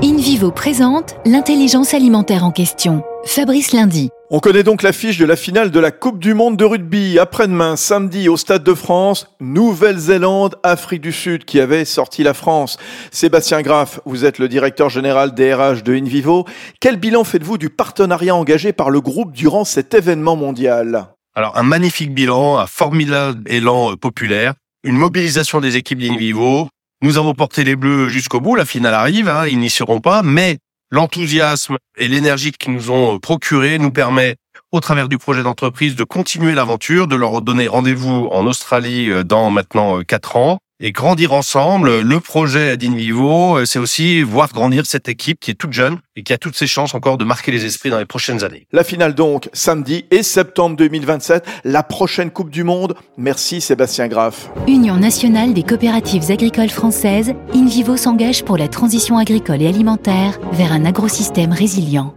InVivo présente l'intelligence alimentaire en question. Fabrice Lundi. On connaît donc l'affiche de la finale de la Coupe du Monde de rugby après-demain, samedi, au Stade de France, Nouvelle-Zélande, Afrique du Sud, qui avait sorti la France. Sébastien Graff, vous êtes le directeur général DRH de InVivo. Quel bilan faites-vous du partenariat engagé par le groupe durant cet événement mondial? Alors, un magnifique bilan, un formidable élan populaire, une mobilisation des équipes d'InVivo, nous avons porté les Bleus jusqu'au bout. La finale arrive, hein, ils n'y seront pas, mais l'enthousiasme et l'énergie qu'ils nous ont procuré nous permet, au travers du projet d'entreprise, de continuer l'aventure, de leur donner rendez-vous en Australie euh, dans maintenant euh, quatre ans et grandir ensemble. Le projet d'Invivo, euh, c'est aussi voir grandir cette équipe qui est toute jeune et qui a toutes ses chances encore de marquer les esprits dans les prochaines années. La finale donc, samedi et septembre 2027, la prochaine Coupe du Monde. Merci Sébastien Graff. Union nationale des coopératives agricoles françaises, InVivo s'engage pour la transition agricole et alimentaire vers un agrosystème résilient.